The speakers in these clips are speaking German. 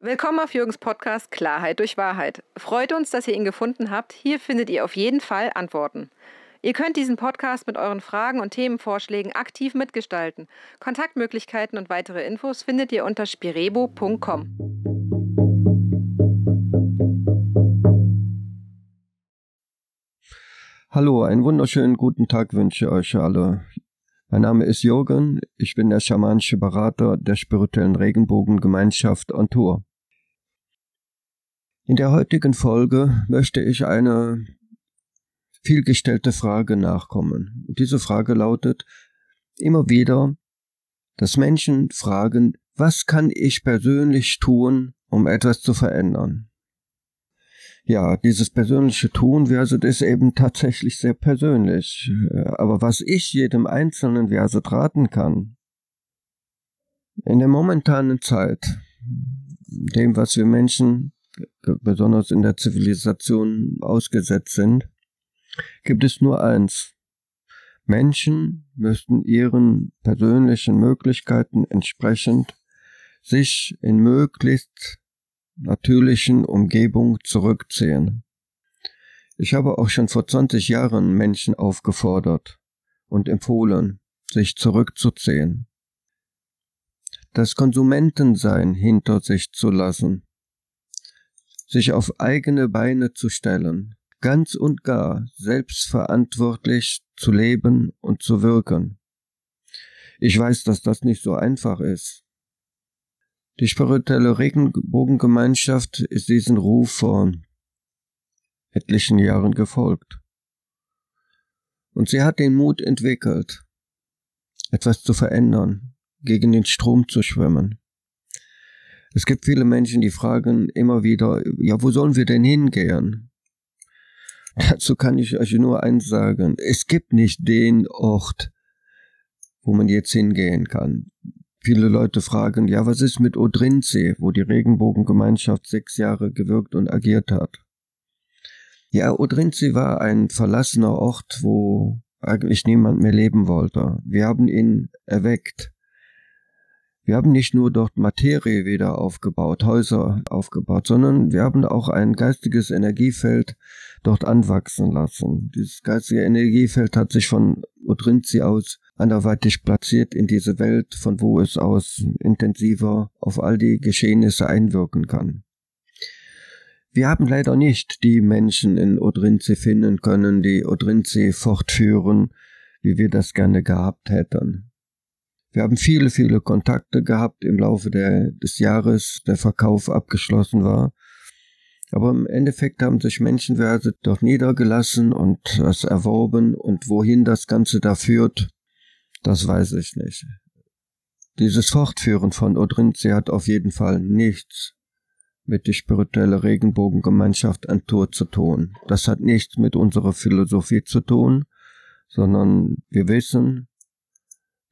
Willkommen auf Jürgens Podcast Klarheit durch Wahrheit. Freut uns, dass ihr ihn gefunden habt. Hier findet ihr auf jeden Fall Antworten. Ihr könnt diesen Podcast mit euren Fragen und Themenvorschlägen aktiv mitgestalten. Kontaktmöglichkeiten und weitere Infos findet ihr unter spirebo.com. Hallo, einen wunderschönen guten Tag wünsche ich euch alle. Mein Name ist Jürgen, ich bin der schamanische Berater der spirituellen Regenbogengemeinschaft on Tour. In der heutigen Folge möchte ich eine vielgestellte Frage nachkommen. Und diese Frage lautet immer wieder, dass Menschen fragen, was kann ich persönlich tun, um etwas zu verändern? Ja, dieses persönliche Tun, Verset ist eben tatsächlich sehr persönlich. Aber was ich jedem einzelnen Verset raten kann, in der momentanen Zeit, dem, was wir Menschen besonders in der Zivilisation ausgesetzt sind, gibt es nur eins. Menschen müssten ihren persönlichen Möglichkeiten entsprechend sich in möglichst natürlichen Umgebung zurückziehen. Ich habe auch schon vor 20 Jahren Menschen aufgefordert und empfohlen, sich zurückzuziehen, das Konsumentensein hinter sich zu lassen sich auf eigene Beine zu stellen, ganz und gar selbstverantwortlich zu leben und zu wirken. Ich weiß, dass das nicht so einfach ist. Die spirituelle Regenbogengemeinschaft ist diesen Ruf vor etlichen Jahren gefolgt. Und sie hat den Mut entwickelt, etwas zu verändern, gegen den Strom zu schwimmen. Es gibt viele Menschen, die fragen immer wieder, ja, wo sollen wir denn hingehen? Dazu kann ich euch nur eins sagen. Es gibt nicht den Ort, wo man jetzt hingehen kann. Viele Leute fragen, ja, was ist mit Odrinze, wo die Regenbogengemeinschaft sechs Jahre gewirkt und agiert hat? Ja, Odrinze war ein verlassener Ort, wo eigentlich niemand mehr leben wollte. Wir haben ihn erweckt. Wir haben nicht nur dort Materie wieder aufgebaut, Häuser aufgebaut, sondern wir haben auch ein geistiges Energiefeld dort anwachsen lassen. Dieses geistige Energiefeld hat sich von Odrinzi aus anderweitig platziert in diese Welt, von wo es aus intensiver auf all die Geschehnisse einwirken kann. Wir haben leider nicht die Menschen in Odrinzi finden können, die Odrinzi fortführen, wie wir das gerne gehabt hätten. Wir haben viele, viele Kontakte gehabt im Laufe der, des Jahres, der Verkauf abgeschlossen war. Aber im Endeffekt haben sich Menschenwerte dort niedergelassen und das erworben und wohin das Ganze da führt, das weiß ich nicht. Dieses Fortführen von Odrinzi hat auf jeden Fall nichts mit der spirituelle Regenbogengemeinschaft an Tour zu tun. Das hat nichts mit unserer Philosophie zu tun, sondern wir wissen,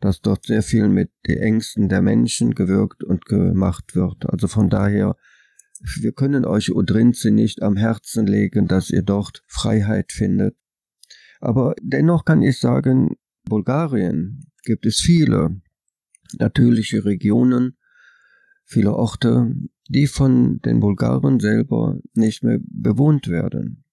dass dort sehr viel mit den Ängsten der Menschen gewirkt und gemacht wird. Also von daher, wir können euch Odrinze nicht am Herzen legen, dass ihr dort Freiheit findet. Aber dennoch kann ich sagen, Bulgarien gibt es viele natürliche Regionen, viele Orte, die von den Bulgaren selber nicht mehr bewohnt werden.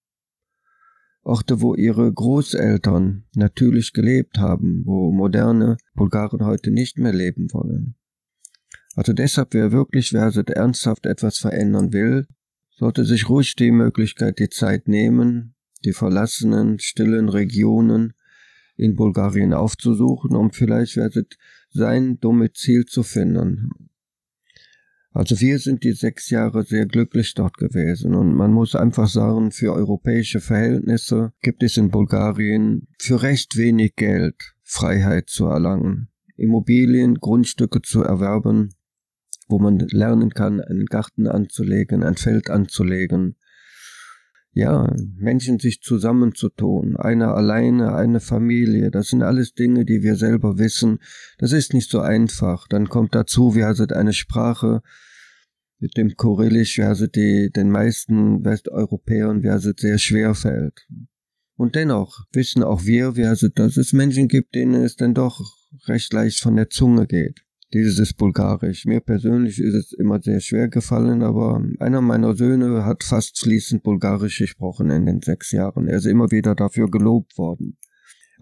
Orte, wo ihre Großeltern natürlich gelebt haben, wo moderne Bulgaren heute nicht mehr leben wollen. Also deshalb, wer wirklich wer ernsthaft etwas verändern will, sollte sich ruhig die Möglichkeit, die Zeit nehmen, die verlassenen, stillen Regionen in Bulgarien aufzusuchen, um vielleicht werdet sein Domizil zu finden also wir sind die sechs Jahre sehr glücklich dort gewesen und man muss einfach sagen, für europäische Verhältnisse gibt es in Bulgarien für recht wenig Geld Freiheit zu erlangen. Immobilien, Grundstücke zu erwerben, wo man lernen kann, einen Garten anzulegen, ein Feld anzulegen. Ja, Menschen sich zusammenzutun, einer alleine, eine Familie, das sind alles Dinge, die wir selber wissen. Das ist nicht so einfach. Dann kommt dazu, wir sind eine Sprache, mit dem Kyrillisch, also die den meisten Westeuropäern, also sehr schwer fällt. Und dennoch wissen auch wir, also, dass es Menschen gibt, denen es dann doch recht leicht von der Zunge geht. Dieses ist Bulgarisch. Mir persönlich ist es immer sehr schwer gefallen, aber einer meiner Söhne hat fast fließend Bulgarisch gesprochen in den sechs Jahren. Er ist immer wieder dafür gelobt worden.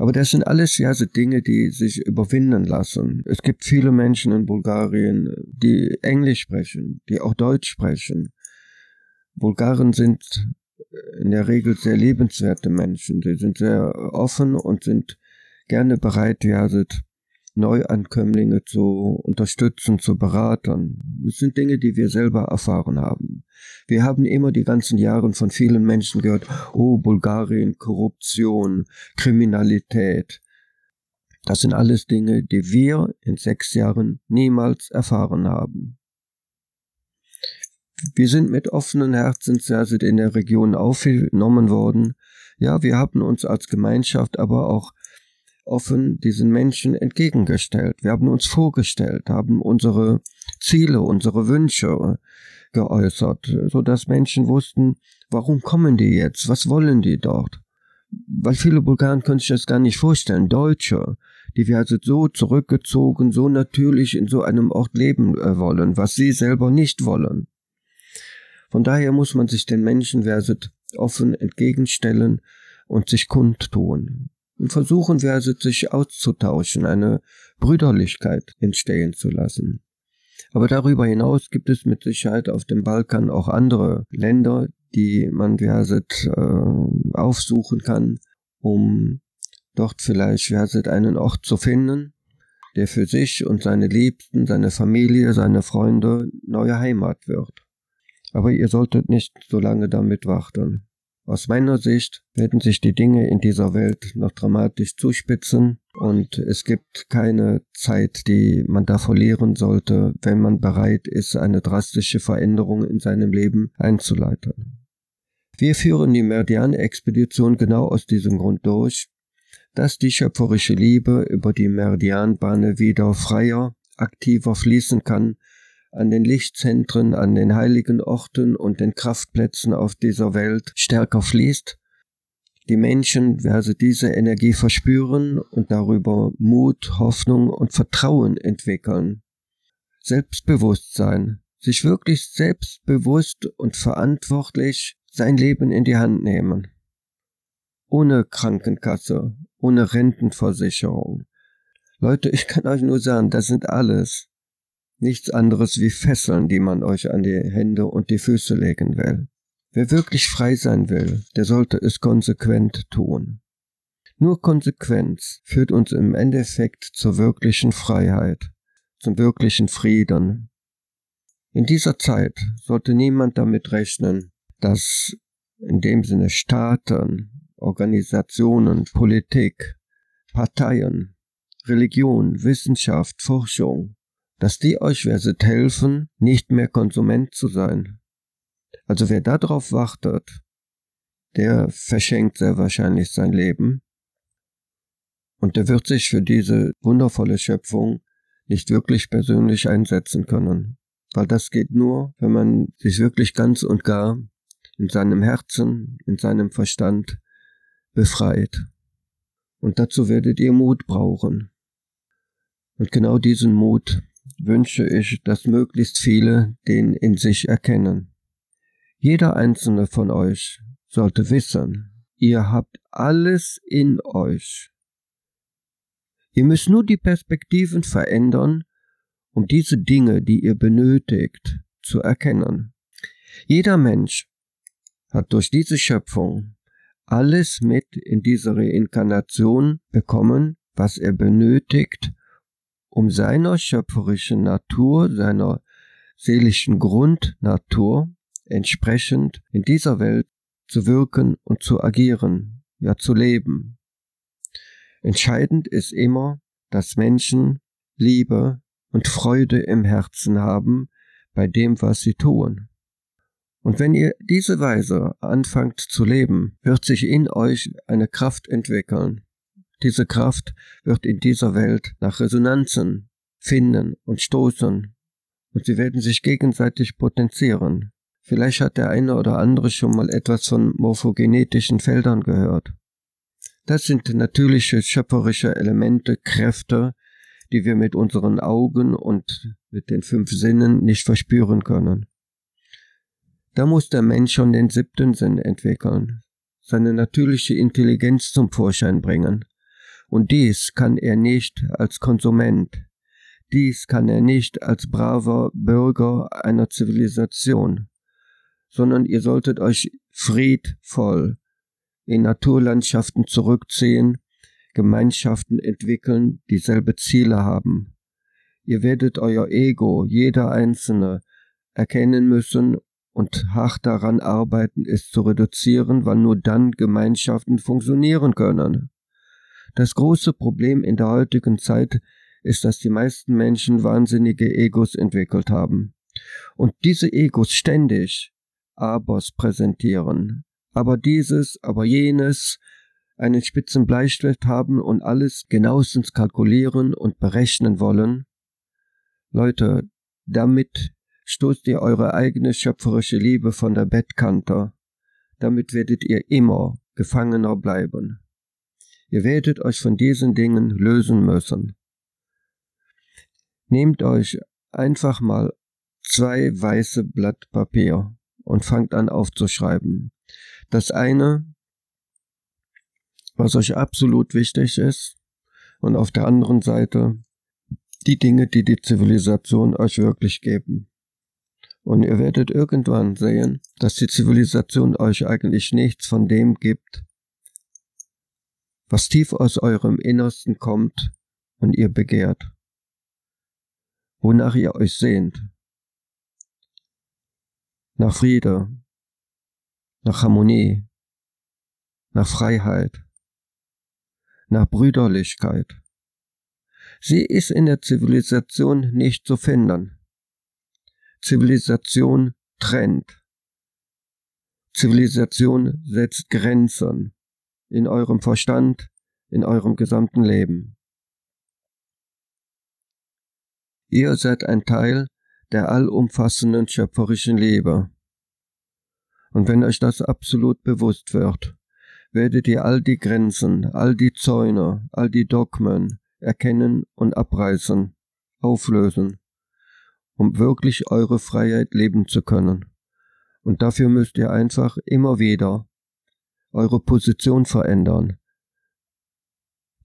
Aber das sind alles ja so Dinge, die sich überwinden lassen. Es gibt viele Menschen in Bulgarien, die Englisch sprechen, die auch Deutsch sprechen. Bulgaren sind in der Regel sehr lebenswerte Menschen. Sie sind sehr offen und sind gerne bereit, ja, Neuankömmlinge zu unterstützen, zu beraten. Das sind Dinge, die wir selber erfahren haben. Wir haben immer die ganzen Jahre von vielen Menschen gehört, oh, Bulgarien, Korruption, Kriminalität. Das sind alles Dinge, die wir in sechs Jahren niemals erfahren haben. Wir sind mit offenen Herzen in der Region aufgenommen worden. Ja, wir haben uns als Gemeinschaft aber auch offen diesen Menschen entgegengestellt. Wir haben uns vorgestellt, haben unsere Ziele, unsere Wünsche geäußert, so dass Menschen wussten, warum kommen die jetzt? Was wollen die dort? Weil viele Bulgaren können sich das gar nicht vorstellen. Deutsche, die wir also so zurückgezogen, so natürlich in so einem Ort leben äh, wollen, was sie selber nicht wollen. Von daher muss man sich den Menschen verset offen entgegenstellen und sich kundtun und versuchen wir also sich auszutauschen, eine Brüderlichkeit entstehen zu lassen. Aber darüber hinaus gibt es mit Sicherheit auf dem Balkan auch andere Länder, die man Verset äh, aufsuchen kann, um dort vielleicht Verset einen Ort zu finden, der für sich und seine Liebsten, seine Familie, seine Freunde neue Heimat wird. Aber ihr solltet nicht so lange damit warten. Aus meiner Sicht werden sich die Dinge in dieser Welt noch dramatisch zuspitzen und es gibt keine Zeit, die man da verlieren sollte, wenn man bereit ist, eine drastische Veränderung in seinem Leben einzuleiten. Wir führen die Meridian-Expedition genau aus diesem Grund durch, dass die schöpferische Liebe über die Meridianbahne wieder freier, aktiver fließen kann an den Lichtzentren, an den heiligen Orten und den Kraftplätzen auf dieser Welt stärker fließt. Die Menschen werden diese Energie verspüren und darüber Mut, Hoffnung und Vertrauen entwickeln. Selbstbewusstsein, sich wirklich selbstbewusst und verantwortlich sein Leben in die Hand nehmen. Ohne Krankenkasse, ohne Rentenversicherung. Leute, ich kann euch nur sagen, das sind alles nichts anderes wie Fesseln, die man euch an die Hände und die Füße legen will. Wer wirklich frei sein will, der sollte es konsequent tun. Nur Konsequenz führt uns im Endeffekt zur wirklichen Freiheit, zum wirklichen Frieden. In dieser Zeit sollte niemand damit rechnen, dass in dem Sinne Staaten, Organisationen, Politik, Parteien, Religion, Wissenschaft, Forschung dass die euch werdet helfen, nicht mehr Konsument zu sein. Also wer darauf wartet, der verschenkt sehr wahrscheinlich sein Leben und der wird sich für diese wundervolle Schöpfung nicht wirklich persönlich einsetzen können, weil das geht nur, wenn man sich wirklich ganz und gar in seinem Herzen, in seinem Verstand befreit. Und dazu werdet ihr Mut brauchen. Und genau diesen Mut wünsche ich, dass möglichst viele den in sich erkennen. Jeder einzelne von euch sollte wissen, ihr habt alles in euch. Ihr müsst nur die Perspektiven verändern, um diese Dinge, die ihr benötigt, zu erkennen. Jeder Mensch hat durch diese Schöpfung alles mit in diese Reinkarnation bekommen, was er benötigt, um seiner schöpferischen Natur, seiner seelischen Grundnatur entsprechend in dieser Welt zu wirken und zu agieren, ja zu leben. Entscheidend ist immer, dass Menschen Liebe und Freude im Herzen haben bei dem, was sie tun. Und wenn ihr diese Weise anfangt zu leben, wird sich in euch eine Kraft entwickeln, diese Kraft wird in dieser Welt nach Resonanzen finden und stoßen, und sie werden sich gegenseitig potenzieren. Vielleicht hat der eine oder andere schon mal etwas von morphogenetischen Feldern gehört. Das sind natürliche schöpferische Elemente, Kräfte, die wir mit unseren Augen und mit den fünf Sinnen nicht verspüren können. Da muss der Mensch schon den siebten Sinn entwickeln, seine natürliche Intelligenz zum Vorschein bringen. Und dies kann er nicht als Konsument, dies kann er nicht als braver Bürger einer Zivilisation, sondern ihr solltet euch friedvoll in Naturlandschaften zurückziehen, Gemeinschaften entwickeln, dieselbe Ziele haben. Ihr werdet euer Ego, jeder Einzelne, erkennen müssen und hart daran arbeiten, es zu reduzieren, weil nur dann Gemeinschaften funktionieren können. Das große Problem in der heutigen Zeit ist, dass die meisten Menschen wahnsinnige Egos entwickelt haben und diese Egos ständig Abers präsentieren, aber dieses, aber jenes, einen spitzen Bleistift haben und alles genauestens kalkulieren und berechnen wollen. Leute, damit stoßt ihr eure eigene schöpferische Liebe von der Bettkante. Damit werdet ihr immer Gefangener bleiben. Ihr werdet euch von diesen Dingen lösen müssen. Nehmt euch einfach mal zwei weiße Blatt Papier und fangt an aufzuschreiben. Das eine, was euch absolut wichtig ist, und auf der anderen Seite die Dinge, die die Zivilisation euch wirklich geben. Und ihr werdet irgendwann sehen, dass die Zivilisation euch eigentlich nichts von dem gibt, was tief aus eurem Innersten kommt und ihr begehrt, wonach ihr euch sehnt. Nach Friede, nach Harmonie, nach Freiheit, nach Brüderlichkeit. Sie ist in der Zivilisation nicht zu finden. Zivilisation trennt. Zivilisation setzt Grenzen in eurem Verstand, in eurem gesamten Leben. Ihr seid ein Teil der allumfassenden schöpferischen Liebe. Und wenn euch das absolut bewusst wird, werdet ihr all die Grenzen, all die Zäune, all die Dogmen erkennen und abreißen, auflösen um wirklich eure Freiheit leben zu können. Und dafür müsst ihr einfach immer wieder eure Position verändern,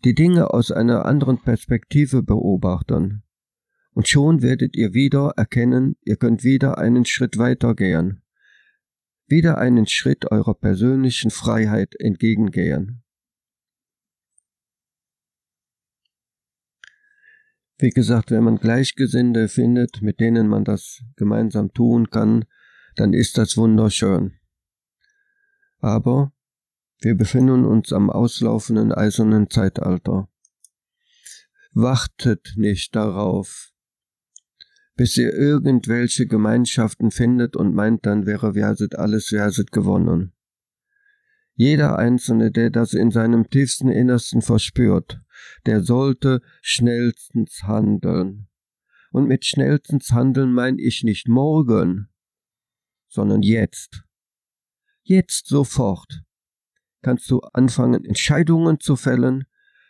die Dinge aus einer anderen Perspektive beobachten, und schon werdet ihr wieder erkennen, ihr könnt wieder einen Schritt weitergehen, wieder einen Schritt eurer persönlichen Freiheit entgegengehen. Wie gesagt, wenn man Gleichgesinnte findet, mit denen man das gemeinsam tun kann, dann ist das wunderschön. Aber wir befinden uns am auslaufenden eisernen Zeitalter. Wartet nicht darauf, bis ihr irgendwelche Gemeinschaften findet und meint, dann wäre Verset alles Verset gewonnen. Jeder Einzelne, der das in seinem tiefsten Innersten verspürt, der sollte schnellstens handeln. Und mit schnellstens handeln meine ich nicht morgen, sondern jetzt. Jetzt sofort kannst du anfangen, Entscheidungen zu fällen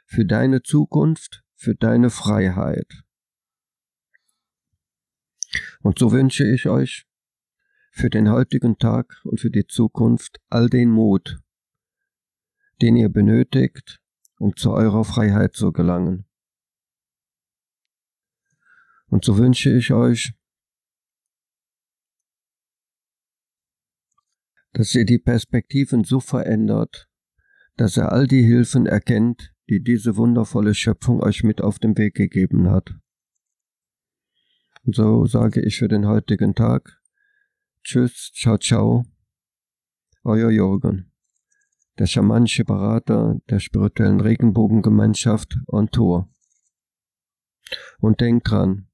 für deine Zukunft, für deine Freiheit. Und so wünsche ich euch für den heutigen Tag und für die Zukunft all den Mut, den ihr benötigt, um zu eurer Freiheit zu gelangen. Und so wünsche ich euch, dass ihr die Perspektiven so verändert, dass er all die Hilfen erkennt, die diese wundervolle Schöpfung euch mit auf den Weg gegeben hat. Und so sage ich für den heutigen Tag Tschüss, ciao, ciao, euer Jürgen der schamanische Berater der spirituellen Regenbogengemeinschaft on Tour. Und denkt dran,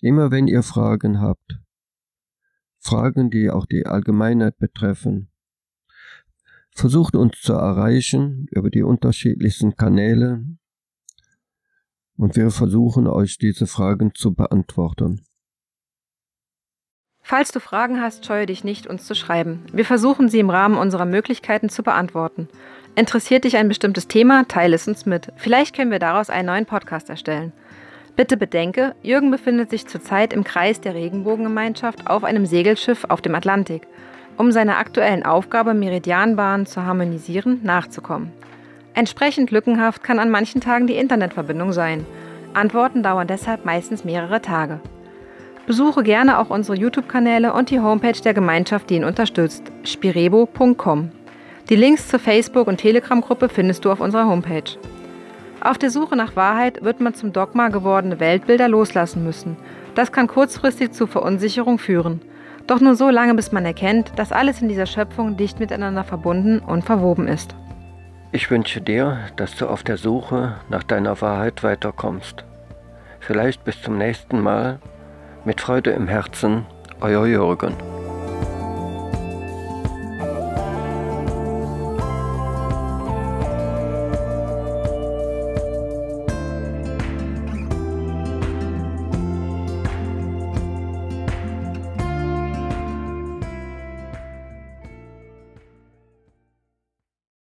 immer wenn ihr Fragen habt, Fragen, die auch die Allgemeinheit betreffen, versucht uns zu erreichen über die unterschiedlichsten Kanäle und wir versuchen euch diese Fragen zu beantworten. Falls du Fragen hast, scheue dich nicht, uns zu schreiben. Wir versuchen sie im Rahmen unserer Möglichkeiten zu beantworten. Interessiert dich ein bestimmtes Thema, teile es uns mit. Vielleicht können wir daraus einen neuen Podcast erstellen. Bitte bedenke, Jürgen befindet sich zurzeit im Kreis der Regenbogengemeinschaft auf einem Segelschiff auf dem Atlantik, um seiner aktuellen Aufgabe, Meridianbahnen zu harmonisieren, nachzukommen. Entsprechend lückenhaft kann an manchen Tagen die Internetverbindung sein. Antworten dauern deshalb meistens mehrere Tage. Besuche gerne auch unsere YouTube-Kanäle und die Homepage der Gemeinschaft, die ihn unterstützt, spirebo.com. Die Links zur Facebook- und Telegram-Gruppe findest du auf unserer Homepage. Auf der Suche nach Wahrheit wird man zum Dogma gewordene Weltbilder loslassen müssen. Das kann kurzfristig zu Verunsicherung führen. Doch nur so lange, bis man erkennt, dass alles in dieser Schöpfung dicht miteinander verbunden und verwoben ist. Ich wünsche dir, dass du auf der Suche nach deiner Wahrheit weiterkommst. Vielleicht bis zum nächsten Mal. Mit Freude im Herzen, euer Jürgen.